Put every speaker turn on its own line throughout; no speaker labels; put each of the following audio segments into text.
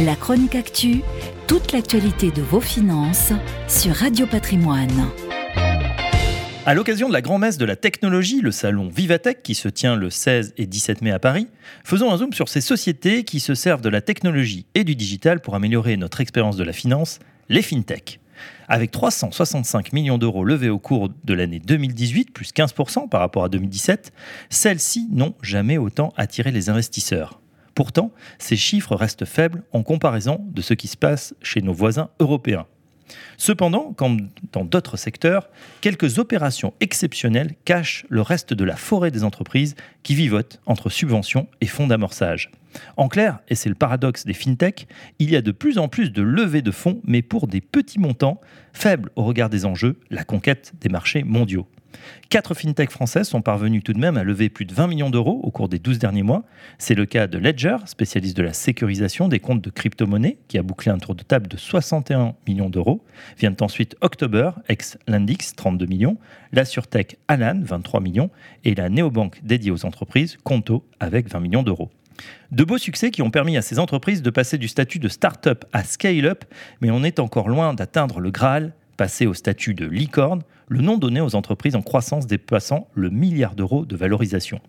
La chronique actu, toute l'actualité de vos finances sur Radio Patrimoine.
À l'occasion de la grand-messe de la technologie, le salon Vivatech qui se tient le 16 et 17 mai à Paris, faisons un zoom sur ces sociétés qui se servent de la technologie et du digital pour améliorer notre expérience de la finance, les fintech. Avec 365 millions d'euros levés au cours de l'année 2018, plus 15% par rapport à 2017, celles-ci n'ont jamais autant attiré les investisseurs. Pourtant, ces chiffres restent faibles en comparaison de ce qui se passe chez nos voisins européens. Cependant, comme dans d'autres secteurs, quelques opérations exceptionnelles cachent le reste de la forêt des entreprises qui vivotent entre subventions et fonds d'amorçage. En clair, et c'est le paradoxe des fintechs, il y a de plus en plus de levées de fonds, mais pour des petits montants, faibles au regard des enjeux, la conquête des marchés mondiaux. Quatre fintechs françaises sont parvenues tout de même à lever plus de 20 millions d'euros au cours des 12 derniers mois. C'est le cas de Ledger, spécialiste de la sécurisation des comptes de crypto-monnaies, qui a bouclé un tour de table de 61 millions d'euros. Viennent ensuite October, ex-Landix, 32 millions, la Surtech Alan, 23 millions, et la néobanque dédiée aux entreprises, Conto, avec 20 millions d'euros. De beaux succès qui ont permis à ces entreprises de passer du statut de start-up à scale-up, mais on est encore loin d'atteindre le Graal, passer au statut de licorne, le nom donné aux entreprises en croissance dépassant le milliard d'euros de valorisation.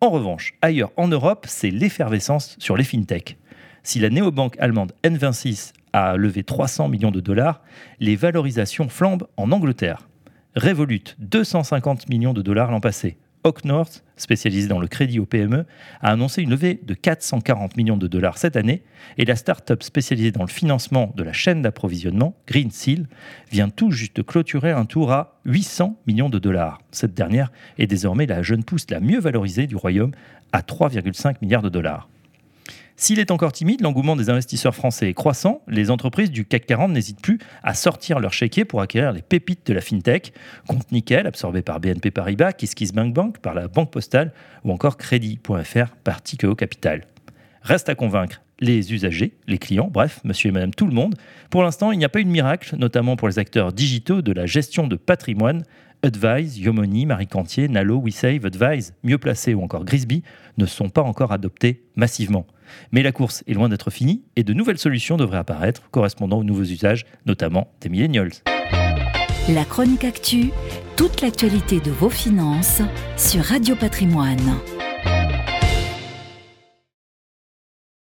En revanche, ailleurs en Europe, c'est l'effervescence sur les fintechs. Si la néobanque allemande N26 a levé 300 millions de dollars, les valorisations flambent en Angleterre. Revolut, 250 millions de dollars l'an passé. North, spécialisé dans le crédit aux PME, a annoncé une levée de 440 millions de dollars cette année et la start-up spécialisée dans le financement de la chaîne d'approvisionnement, Green Seal, vient tout juste clôturer un tour à 800 millions de dollars. Cette dernière est désormais la jeune pousse la mieux valorisée du royaume à 3,5 milliards de dollars. S'il est encore timide, l'engouement des investisseurs français est croissant. Les entreprises du CAC 40 n'hésitent plus à sortir leur chéquier pour acquérir les pépites de la fintech. Compte Nickel, absorbé par BNP Paribas, KissKissBankBank Bank par la Banque Postale ou encore Crédit.fr par Tikeo Capital. Reste à convaincre les usagers, les clients, bref, monsieur et madame tout le monde. Pour l'instant, il n'y a pas eu de miracle, notamment pour les acteurs digitaux de la gestion de patrimoine. Advise, Yomoni, Marie Cantier, Nalo, WeSave, Advise, Mieux Placé ou encore Grisby ne sont pas encore adoptés massivement. Mais la course est loin d'être finie et de nouvelles solutions devraient apparaître correspondant aux nouveaux usages, notamment des millennials.
La chronique actu, toute l'actualité de vos finances sur Radio Patrimoine.